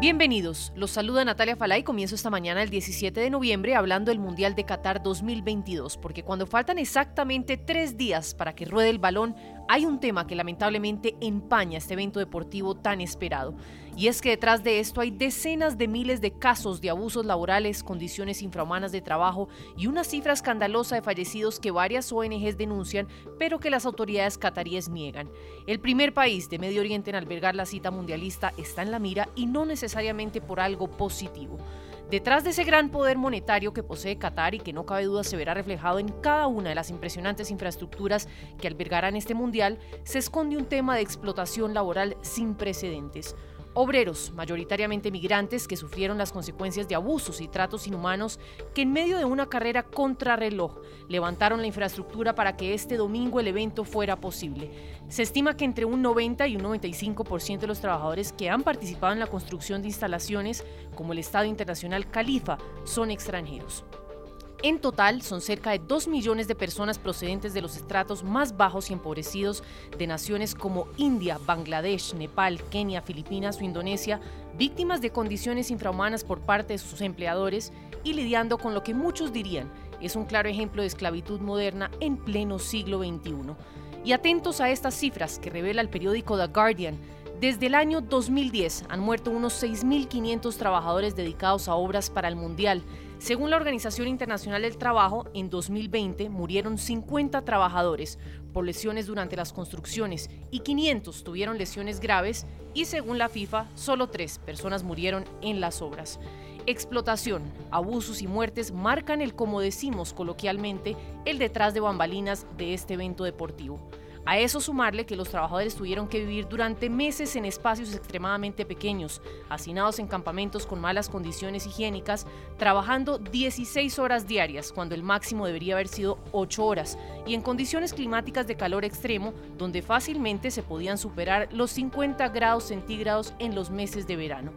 Bienvenidos, los saluda Natalia Falay. Comienzo esta mañana el 17 de noviembre hablando del Mundial de Qatar 2022, porque cuando faltan exactamente tres días para que ruede el balón, hay un tema que lamentablemente empaña este evento deportivo tan esperado. Y es que detrás de esto hay decenas de miles de casos de abusos laborales, condiciones infrahumanas de trabajo y una cifra escandalosa de fallecidos que varias ONGs denuncian, pero que las autoridades cataríes niegan. El primer país de Medio Oriente en albergar la cita mundialista está en la mira y no necesariamente por algo positivo. Detrás de ese gran poder monetario que posee Qatar y que no cabe duda se verá reflejado en cada una de las impresionantes infraestructuras que albergarán este mundial, se esconde un tema de explotación laboral sin precedentes. Obreros, mayoritariamente migrantes, que sufrieron las consecuencias de abusos y tratos inhumanos, que en medio de una carrera contrarreloj levantaron la infraestructura para que este domingo el evento fuera posible. Se estima que entre un 90 y un 95% de los trabajadores que han participado en la construcción de instalaciones, como el Estadio Internacional Califa, son extranjeros. En total, son cerca de 2 millones de personas procedentes de los estratos más bajos y empobrecidos de naciones como India, Bangladesh, Nepal, Kenia, Filipinas o Indonesia, víctimas de condiciones infrahumanas por parte de sus empleadores y lidiando con lo que muchos dirían es un claro ejemplo de esclavitud moderna en pleno siglo XXI. Y atentos a estas cifras que revela el periódico The Guardian, desde el año 2010 han muerto unos 6.500 trabajadores dedicados a obras para el Mundial. Según la Organización Internacional del Trabajo, en 2020 murieron 50 trabajadores por lesiones durante las construcciones y 500 tuvieron lesiones graves y según la FIFA, solo tres personas murieron en las obras. Explotación, abusos y muertes marcan el, como decimos coloquialmente, el detrás de bambalinas de este evento deportivo. A eso sumarle que los trabajadores tuvieron que vivir durante meses en espacios extremadamente pequeños, hacinados en campamentos con malas condiciones higiénicas, trabajando 16 horas diarias cuando el máximo debería haber sido 8 horas, y en condiciones climáticas de calor extremo donde fácilmente se podían superar los 50 grados centígrados en los meses de verano.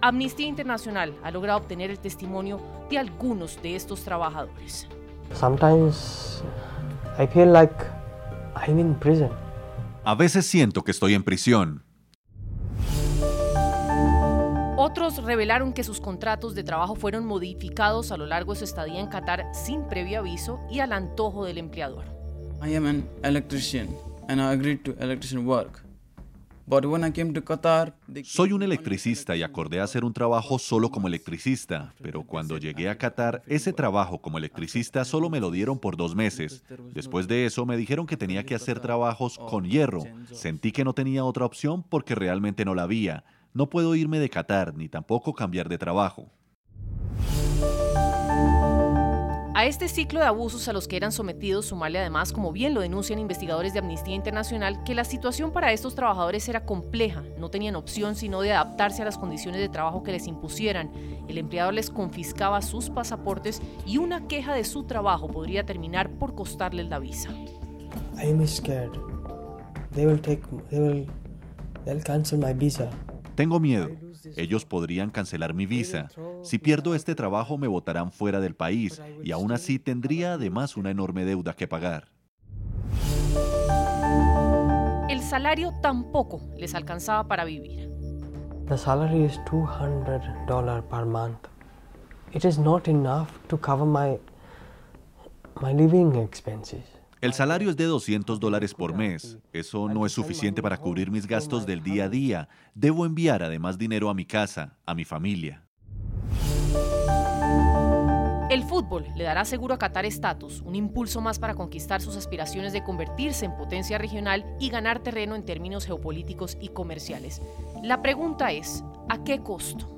Amnistía Internacional ha logrado obtener el testimonio de algunos de estos trabajadores. Sometimes I feel like I'm in prison. A veces siento que estoy en prisión. Otros revelaron que sus contratos de trabajo fueron modificados a lo largo de su estadía en Qatar sin previo aviso y al antojo del empleador. I am an electrician and I agreed to electrician work. Soy un electricista y acordé hacer un trabajo solo como electricista, pero cuando llegué a Qatar, ese trabajo como electricista solo me lo dieron por dos meses. Después de eso me dijeron que tenía que hacer trabajos con hierro. Sentí que no tenía otra opción porque realmente no la había. No puedo irme de Qatar ni tampoco cambiar de trabajo. A este ciclo de abusos a los que eran sometidos, sumarle además, como bien lo denuncian investigadores de Amnistía Internacional, que la situación para estos trabajadores era compleja, no tenían opción sino de adaptarse a las condiciones de trabajo que les impusieran. El empleador les confiscaba sus pasaportes y una queja de su trabajo podría terminar por costarles la visa. scared. They will take, they will, they'll cancel my visa. Tengo miedo. Ellos podrían cancelar mi visa. Si pierdo este trabajo me votarán fuera del país y aún así tendría además una enorme deuda que pagar. El salario tampoco les alcanzaba para vivir. The salary is $200 per month. It is not enough to cover my my living expenses. El salario es de 200 dólares por mes. Eso no es suficiente para cubrir mis gastos del día a día. Debo enviar además dinero a mi casa, a mi familia. El fútbol le dará seguro a Qatar estatus, un impulso más para conquistar sus aspiraciones de convertirse en potencia regional y ganar terreno en términos geopolíticos y comerciales. La pregunta es, ¿a qué costo?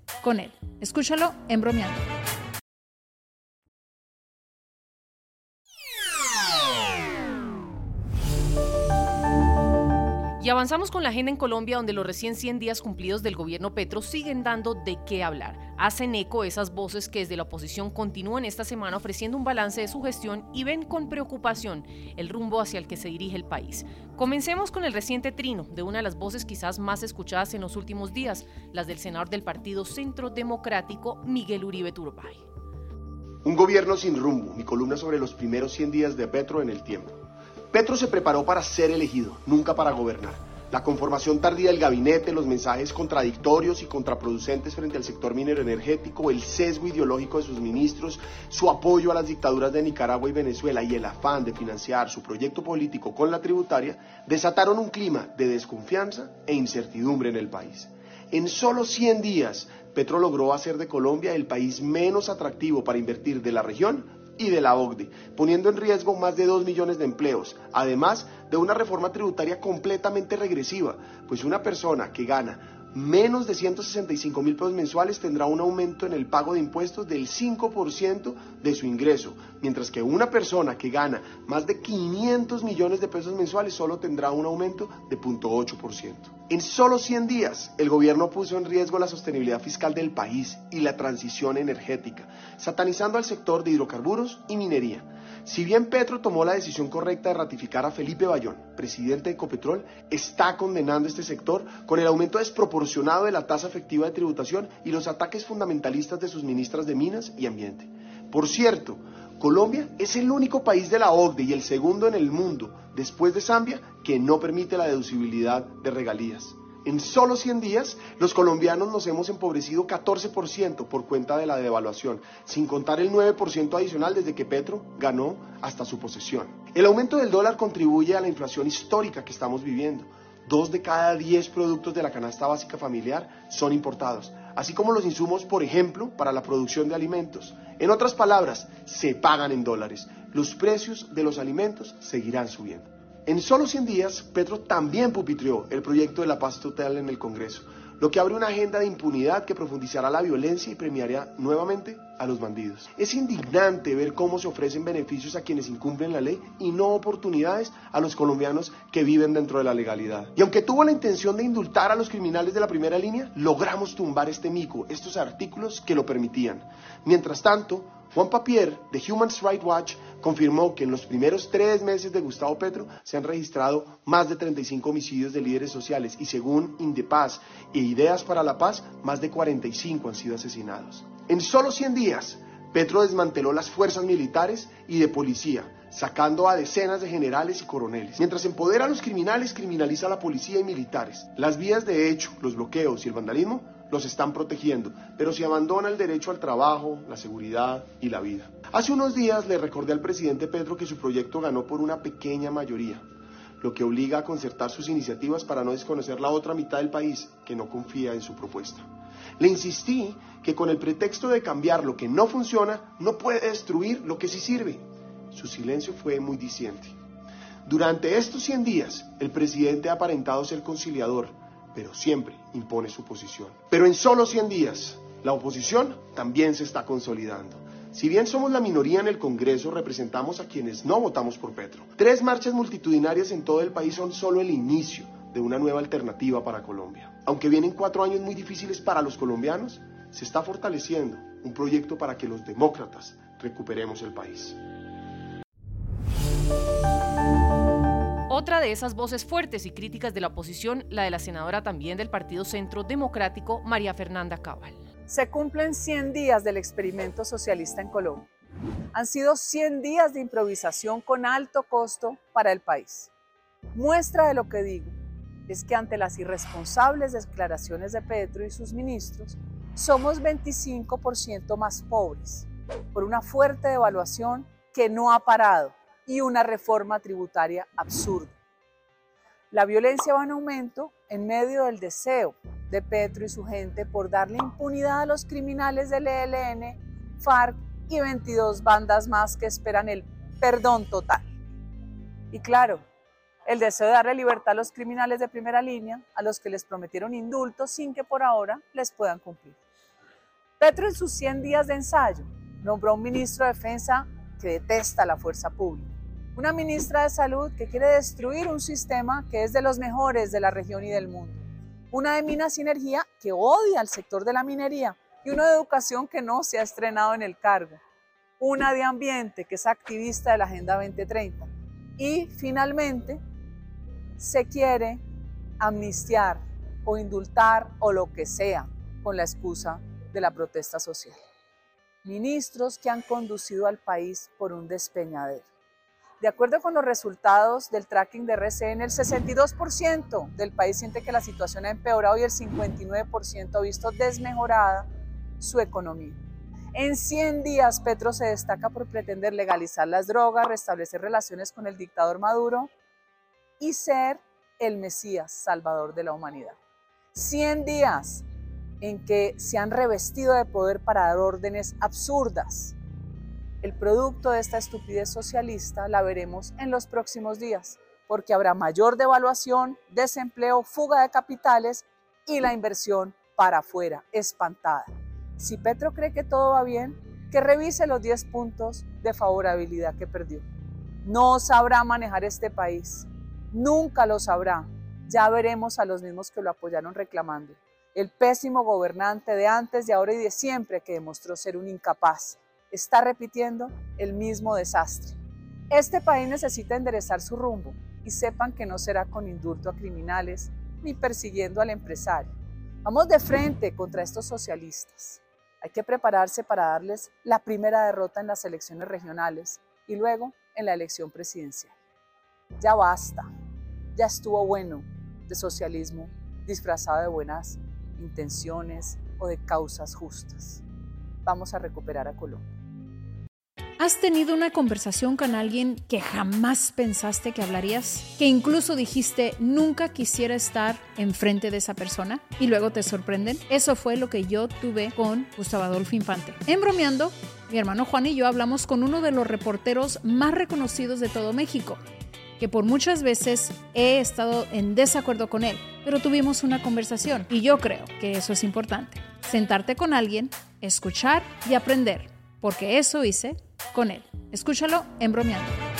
con él. Escúchalo en bromeando. Avanzamos con la agenda en Colombia donde los recién 100 días cumplidos del gobierno Petro siguen dando de qué hablar. Hacen eco esas voces que desde la oposición continúan esta semana ofreciendo un balance de su gestión y ven con preocupación el rumbo hacia el que se dirige el país. Comencemos con el reciente trino de una de las voces quizás más escuchadas en los últimos días, las del senador del Partido Centro Democrático, Miguel Uribe Turbay. Un gobierno sin rumbo, mi columna sobre los primeros 100 días de Petro en el tiempo. Petro se preparó para ser elegido, nunca para gobernar. La conformación tardía del gabinete, los mensajes contradictorios y contraproducentes frente al sector minero energético, el sesgo ideológico de sus ministros, su apoyo a las dictaduras de Nicaragua y Venezuela y el afán de financiar su proyecto político con la tributaria desataron un clima de desconfianza e incertidumbre en el país. En solo 100 días, Petro logró hacer de Colombia el país menos atractivo para invertir de la región y de la OCDE, poniendo en riesgo más de 2 millones de empleos, además de una reforma tributaria completamente regresiva, pues una persona que gana menos de 165 mil pesos mensuales tendrá un aumento en el pago de impuestos del 5% de su ingreso, mientras que una persona que gana más de 500 millones de pesos mensuales solo tendrá un aumento de 0.8%. En solo 100 días, el gobierno puso en riesgo la sostenibilidad fiscal del país y la transición energética, satanizando al sector de hidrocarburos y minería si bien Petro tomó la decisión correcta de ratificar a Felipe Bayón, presidente de Ecopetrol, está condenando este sector con el aumento desproporcionado de la tasa efectiva de tributación y los ataques fundamentalistas de sus ministras de Minas y Ambiente. Por cierto, Colombia es el único país de la OCDE y el segundo en el mundo, después de Zambia, que no permite la deducibilidad de regalías. En solo 100 días, los colombianos nos hemos empobrecido 14% por cuenta de la devaluación, sin contar el 9% adicional desde que Petro ganó hasta su posesión. El aumento del dólar contribuye a la inflación histórica que estamos viviendo. Dos de cada diez productos de la canasta básica familiar son importados, así como los insumos, por ejemplo, para la producción de alimentos. En otras palabras, se pagan en dólares. Los precios de los alimentos seguirán subiendo. En solo 100 días, Petro también pupitrió el proyecto de la paz total en el Congreso, lo que abre una agenda de impunidad que profundizará la violencia y premiará nuevamente a los bandidos. Es indignante ver cómo se ofrecen beneficios a quienes incumplen la ley y no oportunidades a los colombianos que viven dentro de la legalidad. Y aunque tuvo la intención de indultar a los criminales de la primera línea, logramos tumbar este mico, estos artículos que lo permitían. Mientras tanto, Juan Papier, de Human Rights Watch, confirmó que en los primeros tres meses de Gustavo Petro se han registrado más de 35 homicidios de líderes sociales y según Indepaz e Ideas para la Paz, más de 45 han sido asesinados. En solo 100 días, Petro desmanteló las fuerzas militares y de policía, sacando a decenas de generales y coroneles. Mientras empodera a los criminales, criminaliza a la policía y militares. Las vías de hecho, los bloqueos y el vandalismo los están protegiendo, pero se abandona el derecho al trabajo, la seguridad y la vida. Hace unos días le recordé al presidente Petro que su proyecto ganó por una pequeña mayoría, lo que obliga a concertar sus iniciativas para no desconocer la otra mitad del país que no confía en su propuesta. Le insistí que con el pretexto de cambiar lo que no funciona, no puede destruir lo que sí sirve. Su silencio fue muy diciente. Durante estos 100 días, el presidente ha aparentado ser conciliador, pero siempre impone su posición. Pero en solo 100 días, la oposición también se está consolidando. Si bien somos la minoría en el Congreso, representamos a quienes no votamos por Petro. Tres marchas multitudinarias en todo el país son solo el inicio de una nueva alternativa para Colombia. Aunque vienen cuatro años muy difíciles para los colombianos, se está fortaleciendo un proyecto para que los demócratas recuperemos el país. Otra de esas voces fuertes y críticas de la oposición, la de la senadora también del Partido Centro Democrático, María Fernanda Cabal. Se cumplen 100 días del experimento socialista en Colombia. Han sido 100 días de improvisación con alto costo para el país. Muestra de lo que digo es que ante las irresponsables declaraciones de Petro y sus ministros, somos 25% más pobres por una fuerte devaluación que no ha parado y una reforma tributaria absurda. La violencia va en aumento en medio del deseo de Petro y su gente por darle impunidad a los criminales del ELN, FARC y 22 bandas más que esperan el perdón total. Y claro, el deseo de darle libertad a los criminales de primera línea, a los que les prometieron indultos sin que por ahora les puedan cumplir. Petro en sus 100 días de ensayo nombró un ministro de defensa que detesta la fuerza pública Una ministra de Salud que quiere destruir un sistema que es de los mejores de la región y del mundo. Una de Minas y Energía que odia al sector de la minería y una de Educación que no se ha estrenado en el cargo. Una de Ambiente que es activista de la Agenda 2030. Y finalmente se quiere amnistiar o indultar o lo que sea con la excusa de la protesta social. Ministros que han conducido al país por un despeñadero. De acuerdo con los resultados del tracking de RCN, el 62% del país siente que la situación ha empeorado y el 59% ha visto desmejorada su economía. En 100 días, Petro se destaca por pretender legalizar las drogas, restablecer relaciones con el dictador Maduro y ser el Mesías salvador de la humanidad. 100 días en que se han revestido de poder para dar órdenes absurdas. El producto de esta estupidez socialista la veremos en los próximos días, porque habrá mayor devaluación, desempleo, fuga de capitales y la inversión para afuera, espantada. Si Petro cree que todo va bien, que revise los 10 puntos de favorabilidad que perdió. No sabrá manejar este país, nunca lo sabrá, ya veremos a los mismos que lo apoyaron reclamando. El pésimo gobernante de antes, de ahora y de siempre que demostró ser un incapaz. Está repitiendo el mismo desastre. Este país necesita enderezar su rumbo y sepan que no será con indulto a criminales ni persiguiendo al empresario. Vamos de frente contra estos socialistas. Hay que prepararse para darles la primera derrota en las elecciones regionales y luego en la elección presidencial. Ya basta, ya estuvo bueno de socialismo disfrazado de buenas intenciones o de causas justas. Vamos a recuperar a Colombia. ¿Has tenido una conversación con alguien que jamás pensaste que hablarías? ¿Que incluso dijiste nunca quisiera estar enfrente de esa persona? ¿Y luego te sorprenden? Eso fue lo que yo tuve con Gustavo Adolfo Infante. En bromeando, mi hermano Juan y yo hablamos con uno de los reporteros más reconocidos de todo México que por muchas veces he estado en desacuerdo con él, pero tuvimos una conversación y yo creo que eso es importante. Sentarte con alguien, escuchar y aprender, porque eso hice con él. Escúchalo en bromeando.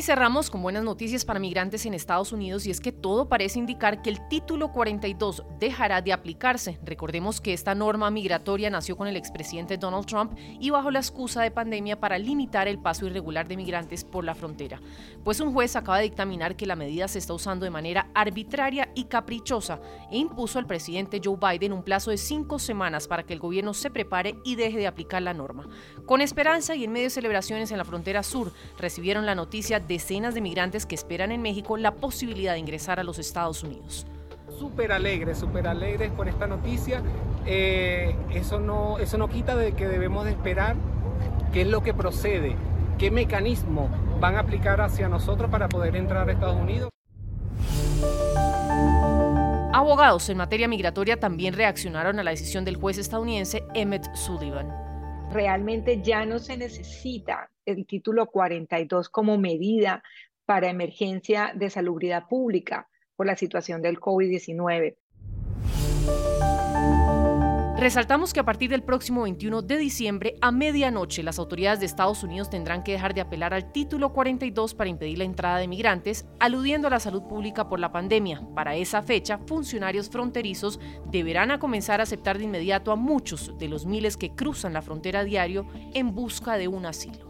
Y cerramos con buenas noticias para migrantes en Estados Unidos y es que todo parece indicar que el título 42 dejará de aplicarse. Recordemos que esta norma migratoria nació con el expresidente Donald Trump y bajo la excusa de pandemia para limitar el paso irregular de migrantes por la frontera. Pues un juez acaba de dictaminar que la medida se está usando de manera arbitraria y caprichosa e impuso al presidente Joe Biden un plazo de cinco semanas para que el gobierno se prepare y deje de aplicar la norma. Con esperanza y en medio de celebraciones en la frontera sur, recibieron la noticia decenas de migrantes que esperan en México la posibilidad de ingresar a los Estados Unidos. Súper alegres, súper alegres por esta noticia. Eh, eso, no, eso no quita de que debemos de esperar qué es lo que procede, qué mecanismo van a aplicar hacia nosotros para poder entrar a Estados Unidos. Abogados en materia migratoria también reaccionaron a la decisión del juez estadounidense Emmett Sullivan realmente ya no se necesita el título 42 como medida para emergencia de salubridad pública por la situación del COVID-19. Resaltamos que a partir del próximo 21 de diciembre a medianoche las autoridades de Estados Unidos tendrán que dejar de apelar al título 42 para impedir la entrada de migrantes, aludiendo a la salud pública por la pandemia. Para esa fecha, funcionarios fronterizos deberán comenzar a aceptar de inmediato a muchos de los miles que cruzan la frontera diario en busca de un asilo.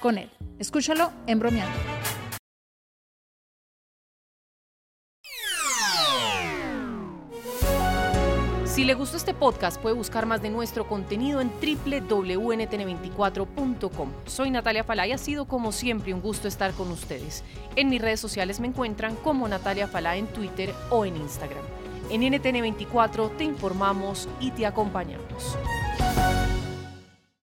con él. Escúchalo en bromeando. Si le gustó este podcast, puede buscar más de nuestro contenido en www.ntn24.com. Soy Natalia Falá y ha sido como siempre un gusto estar con ustedes. En mis redes sociales me encuentran como Natalia Falá en Twitter o en Instagram. En NTN 24 te informamos y te acompañamos.